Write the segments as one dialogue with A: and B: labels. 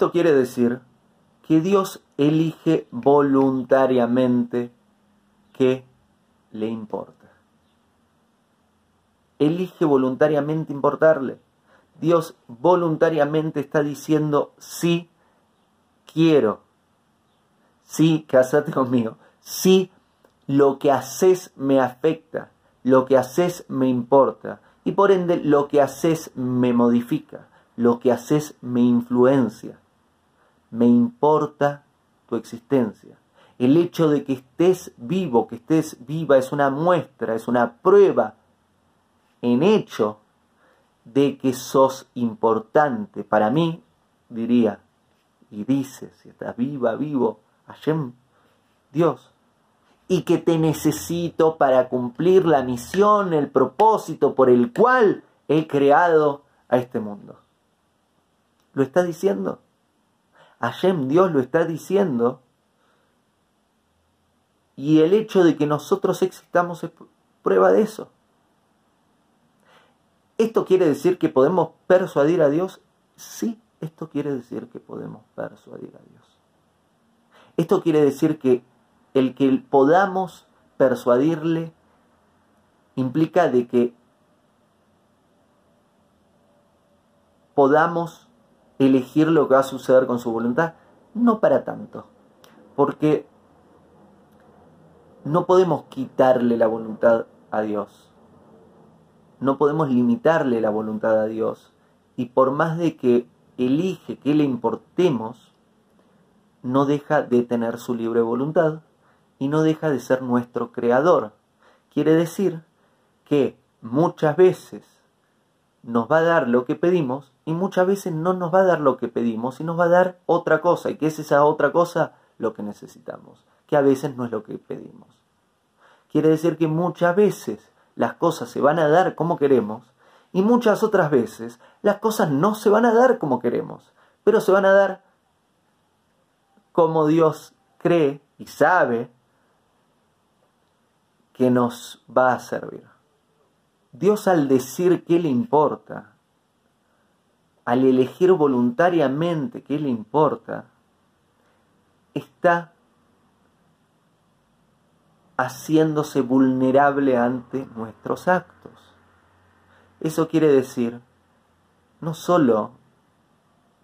A: Esto quiere decir que Dios elige voluntariamente qué le importa. Elige voluntariamente importarle. Dios voluntariamente está diciendo sí quiero. Sí, casate conmigo. Sí, lo que haces me afecta. Lo que haces me importa. Y por ende, lo que haces me modifica. Lo que haces me influencia. Me importa tu existencia. El hecho de que estés vivo, que estés viva, es una muestra, es una prueba en hecho de que sos importante. Para mí, diría, y dice, si estás viva, vivo, Hashem, Dios, y que te necesito para cumplir la misión, el propósito por el cual he creado a este mundo. ¿Lo está diciendo? Hashem, Dios lo está diciendo. Y el hecho de que nosotros existamos es prueba de eso. ¿Esto quiere decir que podemos persuadir a Dios? Sí, esto quiere decir que podemos persuadir a Dios. Esto quiere decir que el que podamos persuadirle implica de que podamos elegir lo que va a suceder con su voluntad. No para tanto, porque no podemos quitarle la voluntad a Dios no podemos limitarle la voluntad a Dios. Y por más de que elige que le importemos, no deja de tener su libre voluntad y no deja de ser nuestro creador. Quiere decir que muchas veces nos va a dar lo que pedimos y muchas veces no nos va a dar lo que pedimos y nos va a dar otra cosa. ¿Y qué es esa otra cosa? Lo que necesitamos, que a veces no es lo que pedimos. Quiere decir que muchas veces las cosas se van a dar como queremos y muchas otras veces las cosas no se van a dar como queremos, pero se van a dar como Dios cree y sabe que nos va a servir. Dios al decir qué le importa, al elegir voluntariamente qué le importa, está haciéndose vulnerable ante nuestros actos. Eso quiere decir no solo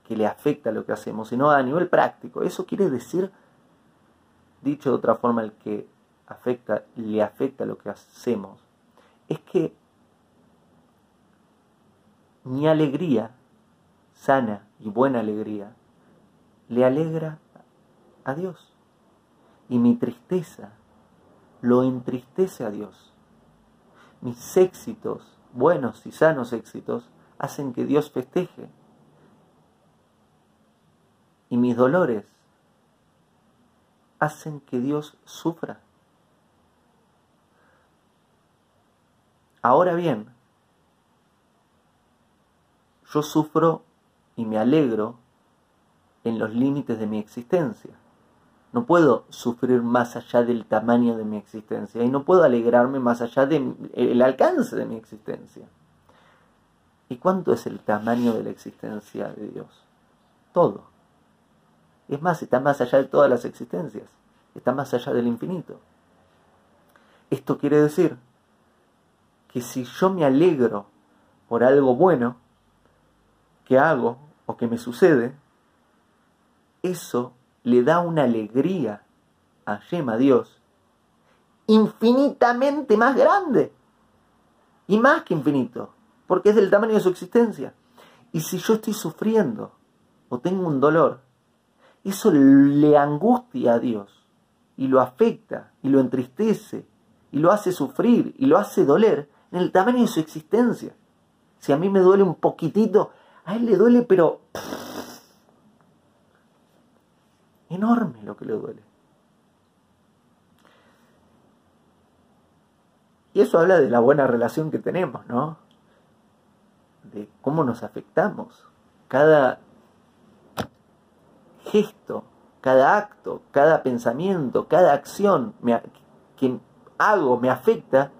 A: que le afecta lo que hacemos, sino a nivel práctico. Eso quiere decir, dicho de otra forma, el que afecta, le afecta lo que hacemos, es que mi alegría, sana y buena alegría, le alegra a Dios. Y mi tristeza lo entristece a Dios. Mis éxitos, buenos y sanos éxitos, hacen que Dios festeje. Y mis dolores hacen que Dios sufra. Ahora bien, yo sufro y me alegro en los límites de mi existencia. No puedo sufrir más allá del tamaño de mi existencia y no puedo alegrarme más allá del alcance de mi existencia. ¿Y cuánto es el tamaño de la existencia de Dios? Todo. Es más, está más allá de todas las existencias. Está más allá del infinito. Esto quiere decir que si yo me alegro por algo bueno que hago o que me sucede, eso le da una alegría a Yema, Dios, infinitamente más grande. Y más que infinito, porque es del tamaño de su existencia. Y si yo estoy sufriendo o tengo un dolor, eso le angustia a Dios y lo afecta y lo entristece y lo hace sufrir y lo hace doler en el tamaño de su existencia. Si a mí me duele un poquitito, a él le duele pero Enorme lo que le duele. Y eso habla de la buena relación que tenemos, ¿no? De cómo nos afectamos. Cada gesto, cada acto, cada pensamiento, cada acción que hago me afecta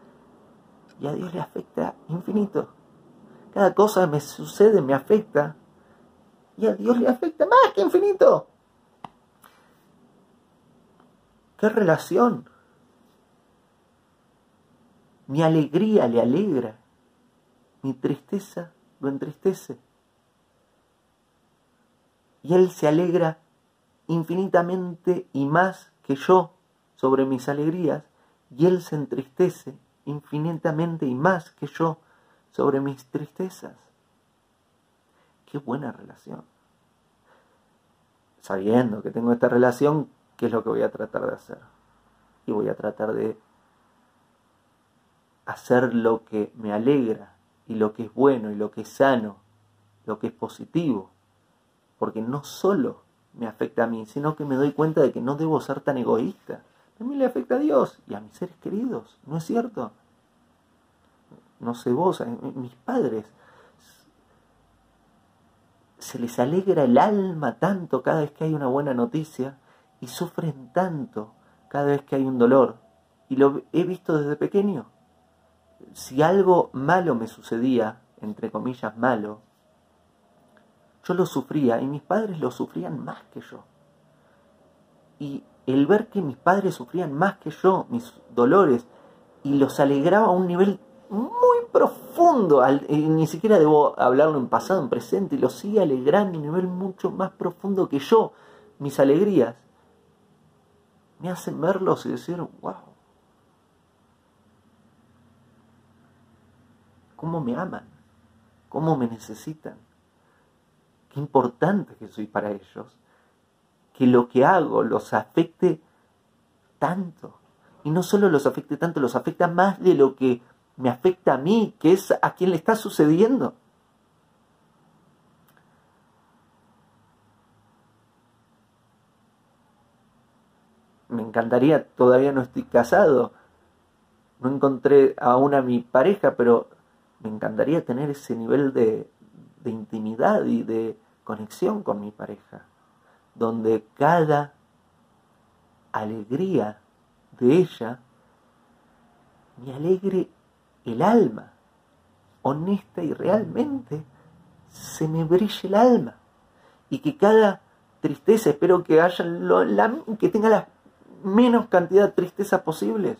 A: y a Dios le afecta infinito. Cada cosa me sucede me afecta y a Dios le afecta más que infinito. ¿Qué relación? Mi alegría le alegra, mi tristeza lo entristece. Y Él se alegra infinitamente y más que yo sobre mis alegrías, y Él se entristece infinitamente y más que yo sobre mis tristezas. Qué buena relación. Sabiendo que tengo esta relación, ¿qué es lo que voy a tratar de hacer? Y voy a tratar de hacer lo que me alegra y lo que es bueno y lo que es sano, lo que es positivo. Porque no solo me afecta a mí, sino que me doy cuenta de que no debo ser tan egoísta. Mí le afecta a Dios y a mis seres queridos, ¿no es cierto? No sé vos, mis padres. Se les alegra el alma tanto cada vez que hay una buena noticia y sufren tanto cada vez que hay un dolor. Y lo he visto desde pequeño. Si algo malo me sucedía, entre comillas malo, yo lo sufría y mis padres lo sufrían más que yo. Y el ver que mis padres sufrían más que yo, mis dolores, y los alegraba a un nivel muy profundo, ni siquiera debo hablarlo en pasado, en presente, y los sigue alegrando a un nivel mucho más profundo que yo, mis alegrías, me hacen verlos y decir, wow, cómo me aman, cómo me necesitan importante que soy para ellos, que lo que hago los afecte tanto. Y no solo los afecte tanto, los afecta más de lo que me afecta a mí, que es a quien le está sucediendo. Me encantaría, todavía no estoy casado, no encontré aún a mi pareja, pero me encantaría tener ese nivel de, de intimidad y de, conexión con mi pareja, donde cada alegría de ella me alegre el alma, honesta y realmente se me brille el alma y que cada tristeza, espero que haya que tenga la menos cantidad de tristeza posibles.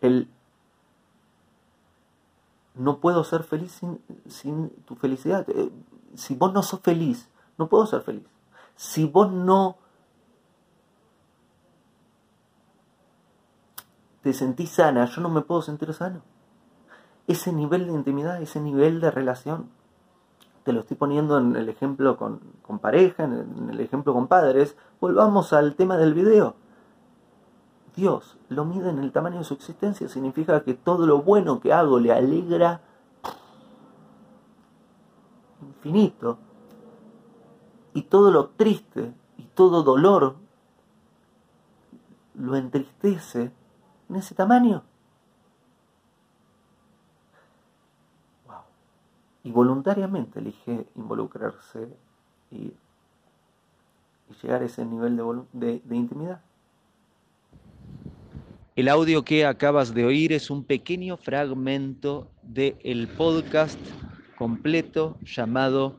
A: el no puedo ser feliz sin, tu felicidad. Eh, si vos no sos feliz, no puedo ser feliz. Si vos no te sentís sana, yo no me puedo sentir sano. Ese nivel de intimidad, ese nivel de relación, te lo estoy poniendo en el ejemplo con, con pareja, en el ejemplo con padres. Volvamos al tema del video. Dios lo mide en el tamaño de su existencia, significa que todo lo bueno que hago le alegra infinito. Y todo lo triste y todo dolor lo entristece en ese tamaño. Y voluntariamente elige involucrarse y, llegar a ese nivel de intimidad.
B: El audio que acabas de oír es un pequeño fragmento del podcast completo llamado